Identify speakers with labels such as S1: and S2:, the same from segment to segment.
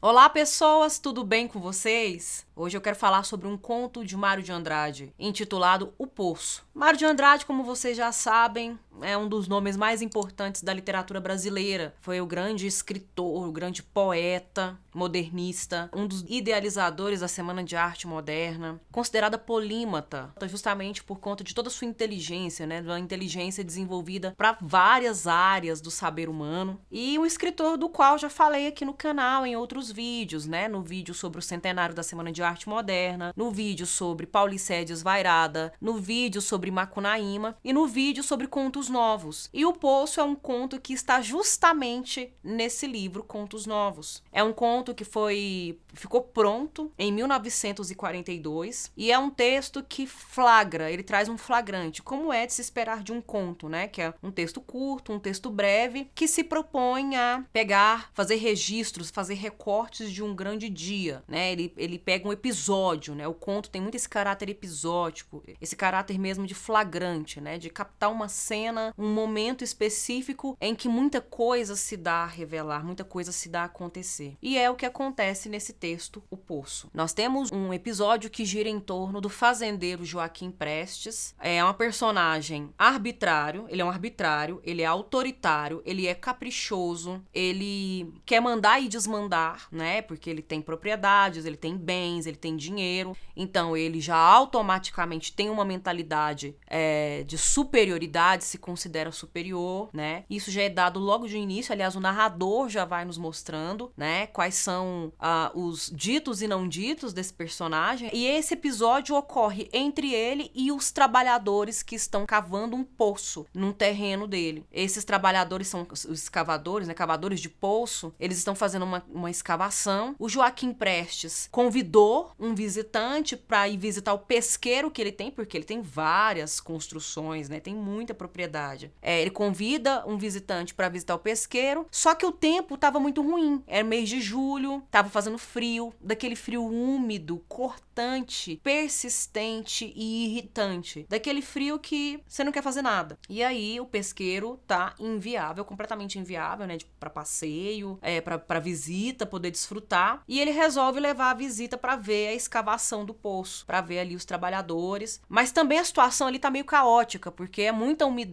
S1: Olá, pessoas, tudo bem com vocês? Hoje eu quero falar sobre um conto de Mário de Andrade, intitulado O Poço. Mário de Andrade, como vocês já sabem, é um dos nomes mais importantes da literatura brasileira. Foi o grande escritor, o grande poeta, modernista, um dos idealizadores da Semana de Arte Moderna, considerada polímata, justamente por conta de toda a sua inteligência, né, uma inteligência desenvolvida para várias áreas do saber humano, e um escritor do qual já falei aqui no canal em outros vídeos, né, no vídeo sobre o centenário da Semana de Arte Moderna, no vídeo sobre Paulicédios Vairada, no vídeo sobre Macunaíma e no vídeo sobre contos novos. E o Poço é um conto que está justamente nesse livro Contos Novos. É um conto que foi ficou pronto em 1942 e é um texto que flagra, ele traz um flagrante, como é de se esperar de um conto, né? Que é um texto curto, um texto breve, que se propõe a pegar, fazer registros, fazer recortes de um grande dia, né? Ele, ele pega um episódio, né? O conto tem muito esse caráter episódico, esse caráter mesmo de flagrante, né? De captar uma cena, um momento específico em que muita coisa se dá a revelar, muita coisa se dá a acontecer. E é o que acontece nesse texto, O Poço. Nós temos um episódio que gira em torno do fazendeiro Joaquim Prestes. É uma personagem arbitrário, ele é um arbitrário, ele é autoritário, ele é caprichoso, ele quer mandar e desmandar, né? Porque ele tem propriedades, ele tem bens, ele tem dinheiro. Então ele já automaticamente tem uma mentalidade é, de superioridade, se considera superior, né? Isso já é dado logo de início. Aliás, o narrador já vai nos mostrando, né? Quais são uh, os os ditos e não ditos desse personagem. E esse episódio ocorre entre ele e os trabalhadores que estão cavando um poço num terreno dele. Esses trabalhadores são os escavadores, né? Cavadores de poço. Eles estão fazendo uma, uma escavação. O Joaquim Prestes convidou um visitante para ir visitar o pesqueiro que ele tem, porque ele tem várias construções, né? Tem muita propriedade. É, ele convida um visitante para visitar o pesqueiro, só que o tempo estava muito ruim. Era mês de julho, estava fazendo frio frio, daquele frio úmido, cortante, persistente e irritante. Daquele frio que você não quer fazer nada. E aí o pesqueiro tá inviável, completamente inviável, né? Para passeio, é, para visita, poder desfrutar. E ele resolve levar a visita para ver a escavação do poço, para ver ali os trabalhadores. Mas também a situação ali tá meio caótica, porque é muita umidade,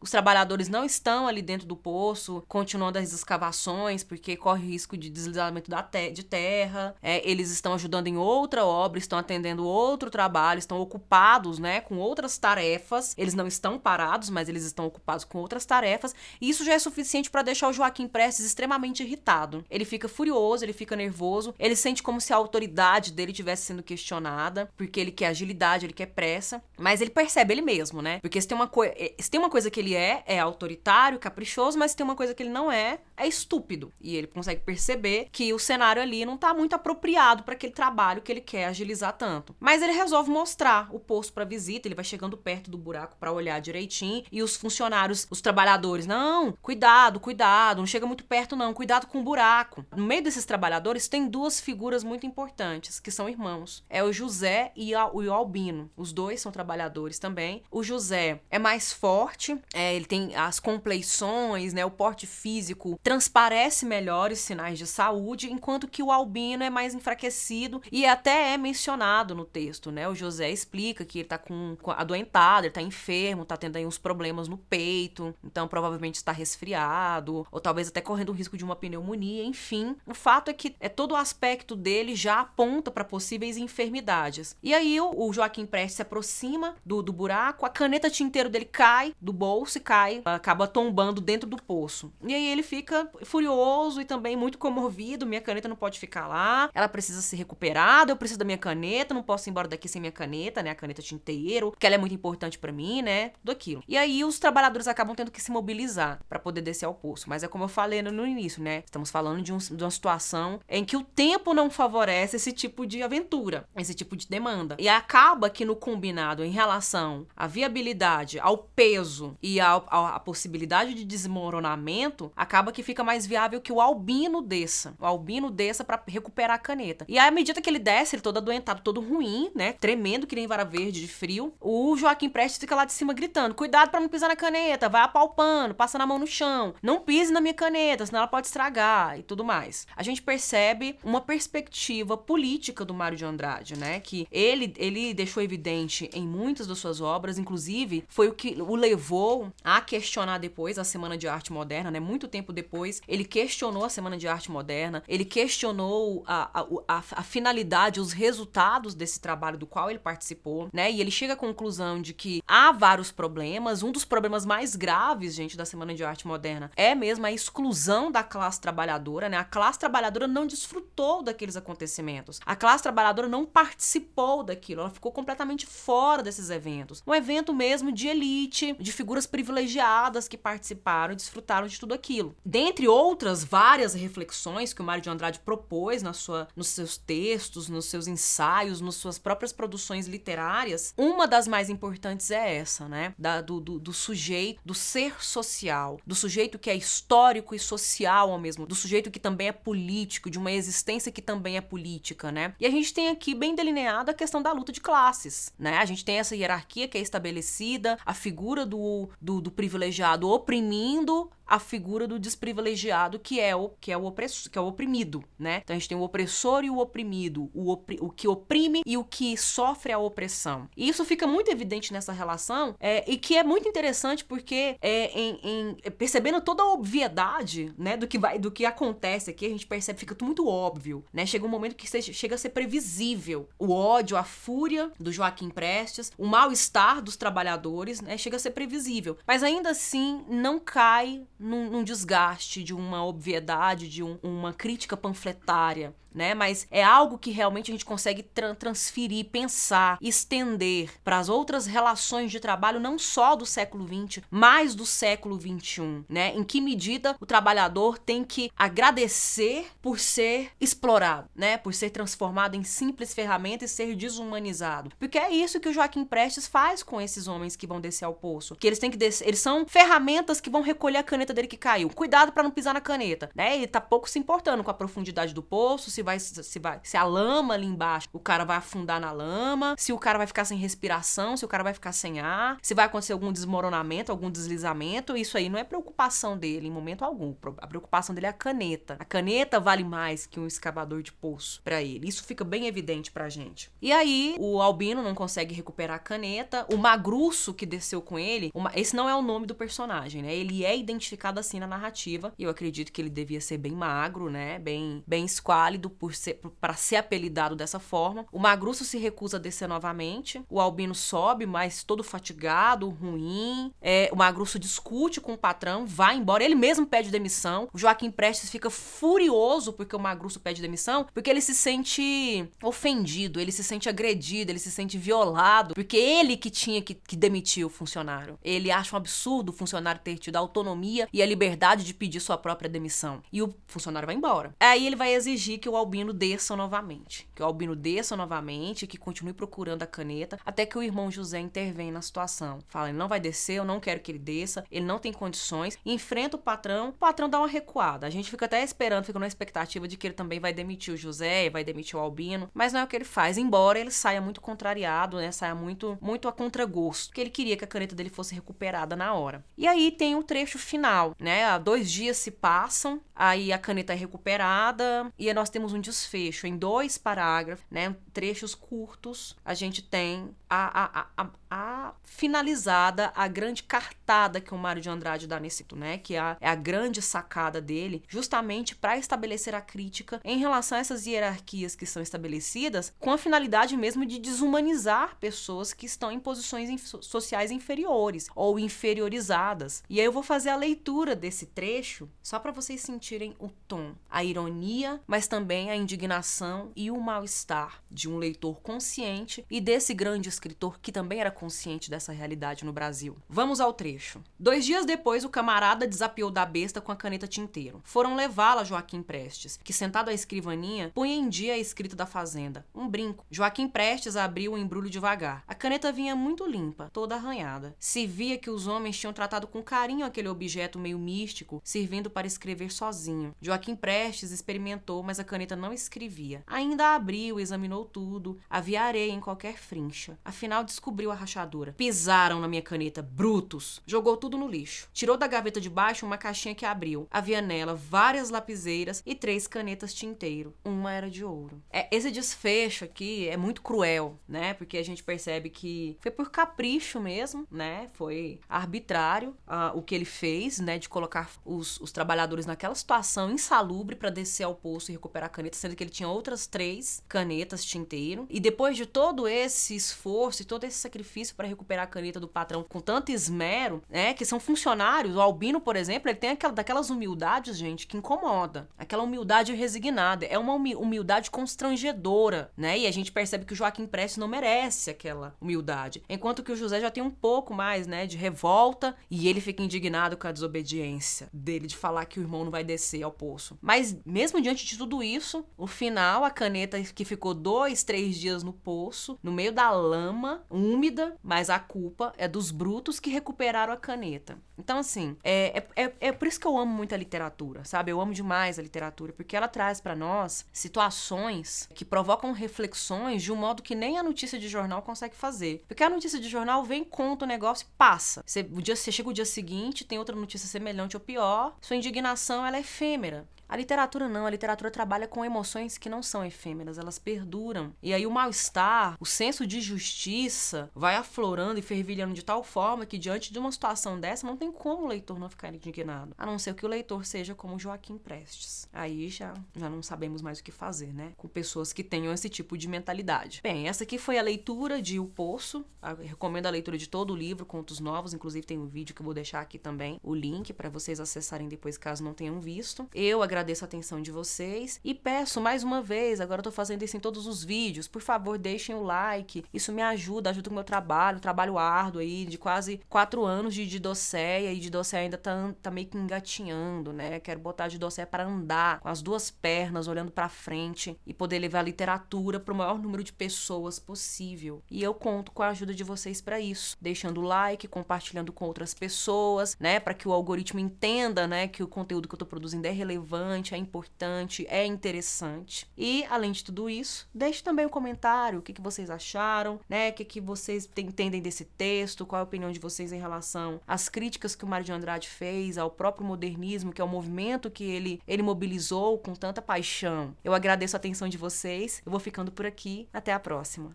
S1: os trabalhadores não estão ali dentro do poço, continuando as escavações, porque corre risco de deslizamento da te de terra é, eles estão ajudando em outra obra, estão atendendo outro trabalho, estão ocupados, né, com outras tarefas. Eles não estão parados, mas eles estão ocupados com outras tarefas. E isso já é suficiente para deixar o Joaquim Prestes extremamente irritado. Ele fica furioso, ele fica nervoso, ele sente como se a autoridade dele estivesse sendo questionada, porque ele quer agilidade, ele quer pressa. Mas ele percebe ele mesmo, né? Porque se tem uma, coisa, eh, tem uma coisa que ele é, é autoritário, caprichoso, mas tem uma coisa que ele não é, é estúpido. E ele consegue perceber que o cenário ali não tá muito apropriado para aquele trabalho que ele quer agilizar tanto. Mas ele resolve mostrar o posto para visita, ele vai chegando perto do buraco para olhar direitinho e os funcionários, os trabalhadores, não, cuidado, cuidado, não chega muito perto não, cuidado com o buraco. No meio desses trabalhadores tem duas figuras muito importantes, que são irmãos. É o José e o Albino. Os dois são trabalhadores também. O José é mais forte, é, ele tem as compleições, né, o porte físico transparece melhores sinais de saúde, enquanto que o Albino é mais enfraquecido e até é mencionado no texto, né? O José explica que ele tá com, com adoentado, ele tá enfermo, tá tendo aí uns problemas no peito, então provavelmente está resfriado, ou talvez até correndo o risco de uma pneumonia, enfim. O fato é que é todo o aspecto dele já aponta para possíveis enfermidades. E aí o, o Joaquim Prestes se aproxima do, do buraco, a caneta tinteiro dele cai do bolso e cai, acaba tombando dentro do poço. E aí ele fica furioso e também muito comovido, minha caneta não pode ficar ficar lá, ela precisa ser recuperada, eu preciso da minha caneta, não posso ir embora daqui sem minha caneta, né? A caneta tinteiro, que ela é muito importante para mim, né? Tudo aquilo. E aí os trabalhadores acabam tendo que se mobilizar para poder descer ao poço. Mas é como eu falei no início, né? Estamos falando de, um, de uma situação em que o tempo não favorece esse tipo de aventura, esse tipo de demanda. E acaba que no combinado em relação à viabilidade, ao peso e à possibilidade de desmoronamento, acaba que fica mais viável que o albino desça. O albino desça para recuperar a caneta. E aí, à medida que ele desce, ele todo adoentado, todo ruim, né? Tremendo que nem vara verde de frio. O Joaquim Prestes fica lá de cima gritando: Cuidado para não pisar na caneta, vai apalpando, passa na mão no chão. Não pise na minha caneta, senão ela pode estragar e tudo mais. A gente percebe uma perspectiva política do Mário de Andrade, né? Que ele, ele deixou evidente em muitas das suas obras, inclusive foi o que o levou a questionar depois a Semana de Arte Moderna, né? Muito tempo depois, ele questionou a Semana de Arte Moderna, ele questionou a, a, a, a finalidade, os resultados desse trabalho do qual ele participou, né? E ele chega à conclusão de que há vários problemas. Um dos problemas mais graves, gente, da Semana de Arte Moderna é mesmo a exclusão da classe trabalhadora, né? A classe trabalhadora não desfrutou daqueles acontecimentos. A classe trabalhadora não participou daquilo, ela ficou completamente fora desses eventos. Um evento mesmo de elite, de figuras privilegiadas que participaram e desfrutaram de tudo aquilo. Dentre outras várias reflexões que o Mário de Andrade propôs na sua, nos seus textos, nos seus ensaios, nas suas próprias produções literárias, uma das mais importantes é essa, né? Da, do, do, do sujeito, do ser social, do sujeito que é histórico e social ao mesmo, do sujeito que também é político, de uma existência que também é política, né? E a gente tem aqui bem delineada a questão da luta de classes, né? A gente tem essa hierarquia que é estabelecida, a figura do, do, do privilegiado oprimindo a figura do desprivilegiado que é o que é o opressor, que é o oprimido, né? Então a gente tem o opressor e o oprimido, o, opri, o que oprime e o que sofre a opressão. E isso fica muito evidente nessa relação é, e que é muito interessante porque é, em, em, percebendo toda a obviedade, né, do que vai, do que acontece aqui, a gente percebe fica tudo muito óbvio, né? Chega um momento que chega a ser previsível o ódio, a fúria do Joaquim Prestes, o mal-estar dos trabalhadores, né? Chega a ser previsível, mas ainda assim não cai num, num desgaste de uma obviedade, de um, uma crítica panfletária né? Mas é algo que realmente a gente consegue tra transferir, pensar, estender para as outras relações de trabalho, não só do século XX, mas do século XXI, né? Em que medida o trabalhador tem que agradecer por ser explorado, né? Por ser transformado em simples ferramenta e ser desumanizado. Porque é isso que o Joaquim Prestes faz com esses homens que vão descer ao poço. Que eles têm que descer, eles são ferramentas que vão recolher a caneta dele que caiu. Cuidado para não pisar na caneta, né? Ele tá pouco se importando com a profundidade do poço, se vai se vai se a lama ali embaixo, o cara vai afundar na lama, se o cara vai ficar sem respiração, se o cara vai ficar sem ar, se vai acontecer algum desmoronamento, algum deslizamento, isso aí não é preocupação dele em momento algum. A preocupação dele é a caneta. A caneta vale mais que um escavador de poço para ele. Isso fica bem evidente pra gente. E aí, o Albino não consegue recuperar a caneta, o Magruço que desceu com ele, uma, esse não é o nome do personagem, né? Ele é identificado assim na narrativa, e eu acredito que ele devia ser bem magro, né? Bem, bem esquálido por ser para ser apelidado dessa forma. O Magruço se recusa a descer novamente. O Albino sobe, mas todo fatigado, ruim. É, o Magruço discute com o patrão, vai embora. Ele mesmo pede demissão. O Joaquim Prestes fica furioso porque o Magruço pede demissão, porque ele se sente ofendido, ele se sente agredido, ele se sente violado, porque ele que tinha que, que demitir o funcionário. Ele acha um absurdo o funcionário ter tido a autonomia e a liberdade de pedir sua própria demissão. E o funcionário vai embora. Aí ele vai exigir que o Albino desça novamente. Que o Albino desça novamente, que continue procurando a caneta, até que o irmão José intervém na situação. Fala, ele não vai descer, eu não quero que ele desça, ele não tem condições. Enfrenta o patrão, o patrão dá uma recuada. A gente fica até esperando, fica na expectativa de que ele também vai demitir o José, vai demitir o Albino, mas não é o que ele faz, embora ele saia muito contrariado, né? Saia muito, muito a contragosto, porque ele queria que a caneta dele fosse recuperada na hora. E aí tem o trecho final, né? Dois dias se passam, aí a caneta é recuperada e nós temos um desfecho em dois parágrafos, né, trechos curtos, a gente tem a, a, a, a finalizada, a grande cartada que o Mário de Andrade dá nesse, né, que é a, é a grande sacada dele, justamente para estabelecer a crítica em relação a essas hierarquias que são estabelecidas, com a finalidade mesmo de desumanizar pessoas que estão em posições sociais inferiores ou inferiorizadas. E aí eu vou fazer a leitura desse trecho só para vocês sentirem o tom, a ironia, mas também a indignação e o mal-estar de um leitor consciente e desse grande escritor que também era consciente dessa realidade no Brasil. Vamos ao trecho. Dois dias depois, o camarada desapiou da besta com a caneta tinteiro. Foram levá-la Joaquim Prestes, que sentado à escrivaninha, punha em dia a escrita da fazenda, um brinco. Joaquim Prestes abriu o embrulho devagar. A caneta vinha muito limpa, toda arranhada. Se via que os homens tinham tratado com carinho aquele objeto meio místico, servindo para escrever sozinho. Joaquim Prestes experimentou, mas a caneta não escrevia. Ainda abriu, examinou tudo. Havia areia em qualquer frincha. Afinal, descobriu a rachadura. Pisaram na minha caneta, brutos. Jogou tudo no lixo. Tirou da gaveta de baixo uma caixinha que abriu. Havia nela várias lapiseiras e três canetas tinteiro. Uma era de ouro. É, esse desfecho aqui é muito cruel, né? Porque a gente percebe que foi por capricho mesmo, né? Foi arbitrário uh, o que ele fez, né? De colocar os, os trabalhadores naquela situação insalubre para descer ao poço e recuperar a caneta, sendo que ele tinha outras três canetas tinteiro. E depois de todo esse esforço e todo esse sacrifício para recuperar a caneta do patrão com tanto esmero, né? Que são funcionários. O Albino, por exemplo, ele tem aquela, daquelas humildades, gente, que incomoda. Aquela humildade resignada. É uma humildade constrangedora, né? E a gente percebe que o Joaquim Prestes não merece aquela humildade. Enquanto que o José já tem um pouco mais, né, de revolta e ele fica indignado com a desobediência dele de falar que o irmão não vai descer ao poço. Mas mesmo diante de tudo isso, o final, a caneta que ficou dois, três dias no poço, no meio da lama úmida, mas a culpa é dos brutos que recuperaram a caneta. Então, assim, é, é, é, é por isso que eu amo muito a literatura, sabe? Eu amo demais a literatura, porque ela traz para nós situações que provocam reflexões de um modo que nem a notícia de jornal consegue fazer. Porque a notícia de jornal vem, conta o negócio e passa. Você, o dia, você chega o dia seguinte, tem outra notícia semelhante ou pior, sua indignação ela é efêmera. A literatura não, a literatura trabalha com emoções que não são efêmeras, elas perduram. E aí o mal-estar, o senso de justiça vai aflorando e fervilhando de tal forma que diante de uma situação dessa não tem como o leitor não ficar indignado, a não ser que o leitor seja como Joaquim Prestes. Aí já, já não sabemos mais o que fazer, né? Com pessoas que tenham esse tipo de mentalidade. Bem, essa aqui foi a leitura de O Poço. Eu recomendo a leitura de todo o livro, contos novos, inclusive tem um vídeo que eu vou deixar aqui também, o link para vocês acessarem depois caso não tenham visto. Eu agradeço agradeço a atenção de vocês e peço mais uma vez, agora eu tô fazendo isso em todos os vídeos, por favor, deixem o like, isso me ajuda, ajuda o meu trabalho, trabalho árduo aí de quase quatro anos de didocéia e didocéia ainda tá, tá meio que engatinhando, né? Quero botar a didocéia para andar com as duas pernas, olhando para frente e poder levar a literatura para o maior número de pessoas possível. E eu conto com a ajuda de vocês para isso, deixando o like, compartilhando com outras pessoas, né, para que o algoritmo entenda, né, que o conteúdo que eu tô produzindo é relevante relevante, é importante, é interessante. E, além de tudo isso, deixe também um comentário, o que, que vocês acharam, né? O que, que vocês entendem desse texto, qual a opinião de vocês em relação às críticas que o Mário de Andrade fez ao próprio modernismo, que é o movimento que ele, ele mobilizou com tanta paixão. Eu agradeço a atenção de vocês, eu vou ficando por aqui, até a próxima.